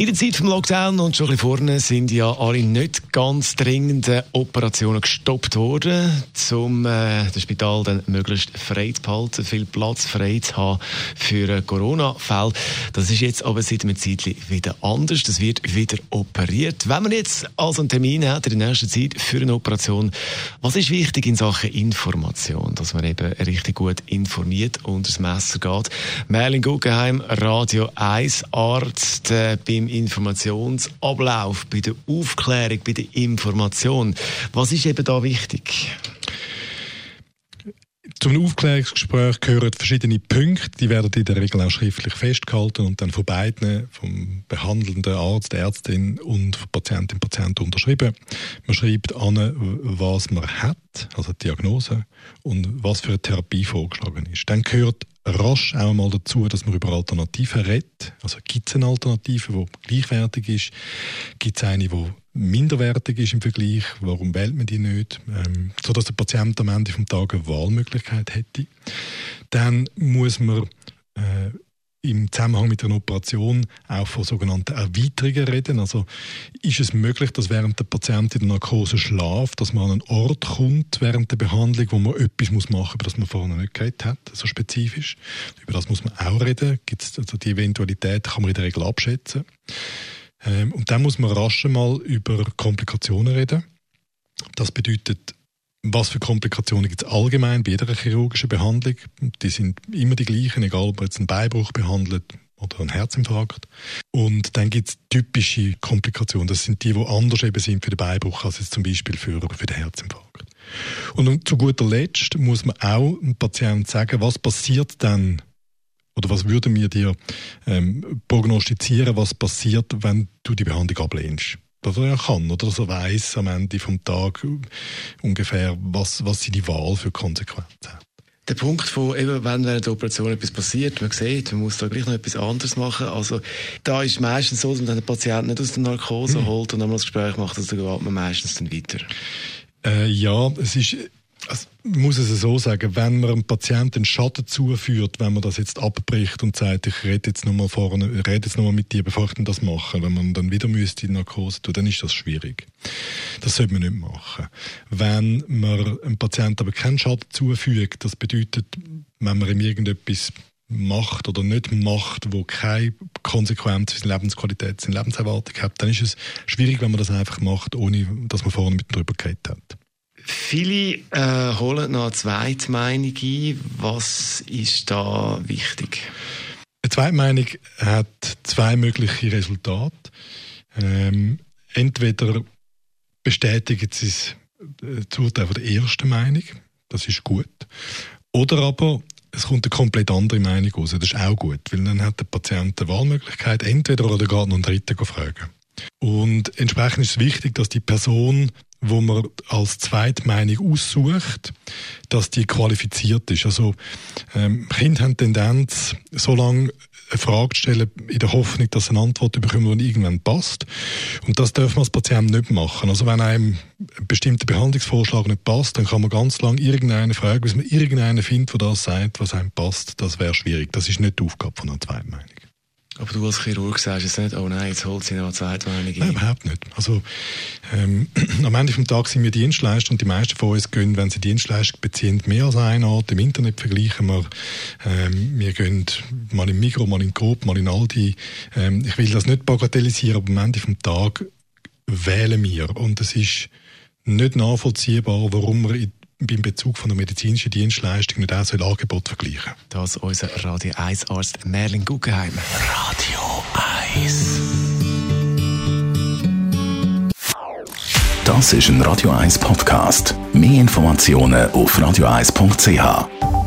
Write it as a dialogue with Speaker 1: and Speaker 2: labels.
Speaker 1: In der Zeit vom Lockdown und schon ein bisschen vorne sind ja alle nicht ganz dringenden Operationen gestoppt worden, um äh, das Spital dann möglichst frei zu behalten, viel Platz frei zu haben für Corona-Fälle. Das ist jetzt aber seit einem Zeitchen wieder anders. Das wird wieder operiert. Wenn man jetzt also einen Termin hat in der nächsten Zeit für eine Operation, was ist wichtig in Sachen Information? Dass man eben richtig gut informiert unter das Messer geht. Merlin Guggenheim, Radio 1 Arzt äh, beim Informationsablauf, bei der Aufklärung, bei der Information. Was ist eben da wichtig?
Speaker 2: Zum Aufklärungsgespräch gehören verschiedene Punkte, die werden in der Regel auch schriftlich festgehalten und dann von beiden, vom behandelnden Arzt, Ärztin und von Patientin Patient unterschrieben. Man schreibt an, was man hat, also die Diagnose, und was für eine Therapie vorgeschlagen ist. Dann gehört rasch auch mal dazu, dass man über Alternativen redet. Also gibt es eine Alternative, die gleichwertig ist? Gibt es eine, die minderwertig ist im Vergleich? Warum wählt man die nicht? Ähm, sodass der Patient am Ende des Tages eine Wahlmöglichkeit hätte. Dann muss man äh, im Zusammenhang mit einer Operation auch von sogenannten Erweiterungen reden. Also ist es möglich, dass während der Patient in der Narkose schlaft, dass man an einen Ort kommt während der Behandlung, wo man etwas machen muss, über das man vorher nicht geredet hat, so spezifisch. Über das muss man auch reden. Gibt's, also die Eventualität kann man in der Regel abschätzen. Ähm, und dann muss man rasch mal über Komplikationen reden. Das bedeutet was für Komplikationen gibt es allgemein bei jeder chirurgischen Behandlung? Die sind immer die gleichen, egal ob man jetzt einen Beinbruch behandelt oder einen Herzinfarkt. Und dann gibt es typische Komplikationen. Das sind die, die anders eben sind für den Beinbruch als jetzt zum Beispiel für, für den Herzinfarkt. Und zu guter Letzt muss man auch dem Patienten sagen, was passiert dann oder was würde mir dir ähm, prognostizieren, was passiert, wenn du die Behandlung ablehnst? Dass er kann oder er weiß am Ende vom Tag ungefähr, was, was sie die Wahl für Konsequenzen hat.
Speaker 1: Der Punkt von, eben, wenn während der Operation etwas passiert, man sieht, man muss da gleich noch etwas anderes machen. Also, da ist meistens so, dass man den Patienten nicht aus der Narkose mhm. holt und dann mal das Gespräch macht, also, da geht man meistens dann weiter.
Speaker 2: Äh, ja, es ist, also, ich muss es so sagen, wenn man einem Patienten Schaden zuführt, wenn man das jetzt abbricht und sagt, ich rede jetzt nochmal vorne, rede jetzt nochmal mit dir, bevor ich das mache, wenn man dann wieder müsste in Narkose tun, dann ist das schwierig. Das sollte man nicht machen. Wenn man einem Patienten aber keinen Schaden zufügt, das bedeutet, wenn man ihm irgendetwas macht oder nicht macht, wo keine Konsequenz für seine Lebensqualität, seine Lebenserwartung hat, dann ist es schwierig, wenn man das einfach macht, ohne dass man vorne mit drüber geredet hat.
Speaker 1: Viele äh, holen noch eine zweite Meinung ein. Was ist da wichtig?
Speaker 2: Eine zweite Meinung hat zwei mögliche Resultate. Ähm, entweder bestätigt sie das äh, Urteil der ersten Meinung, das ist gut, oder aber es kommt eine komplett andere Meinung raus, das ist auch gut, weil dann hat der Patient eine Wahlmöglichkeit, entweder oder gar noch einen Dritten fragen. Und entsprechend ist es wichtig, dass die Person wo man als Zweitmeinung aussucht, dass die qualifiziert ist. Also ähm, Kinder haben Tendenz, so lange eine Frage zu stellen, in der Hoffnung, dass eine Antwort bekommen, die irgendwann passt. Und das darf man als Patient nicht machen. Also wenn einem ein bestimmter Behandlungsvorschlag nicht passt, dann kann man ganz lange irgendeine Frage, bis man irgendeinen findet, der das sagt, was einem passt. Das wäre schwierig. Das ist nicht die Aufgabe von einer Zweitmeinung.
Speaker 1: Aber du als Chirurg sagst jetzt nicht, oh nein, jetzt holt sie noch eine Zweitmeinung ein.
Speaker 2: Nein, überhaupt nicht. Also, ähm, am Ende des Tages sind wir Dienstleister und die meisten von uns gehen, wenn sie Dienstleistung beziehen, mehr als einen Ort. Im Internet vergleichen wir. Ähm, wir gehen mal im Migro, mal in Coop, mal in Aldi. Ähm, ich will das nicht bagatellisieren, aber am Ende des Tages wählen wir. Und es ist nicht nachvollziehbar, warum wir in beim Bezug von der medizinischen Dienstleistung nicht auch so ein Angebot vergleichen.
Speaker 1: Das ist unser Radio 1 Arzt Merlin Guggenheim.
Speaker 3: Radio 1. Das ist ein Radio 1 Podcast. Mehr Informationen auf radio1.ch.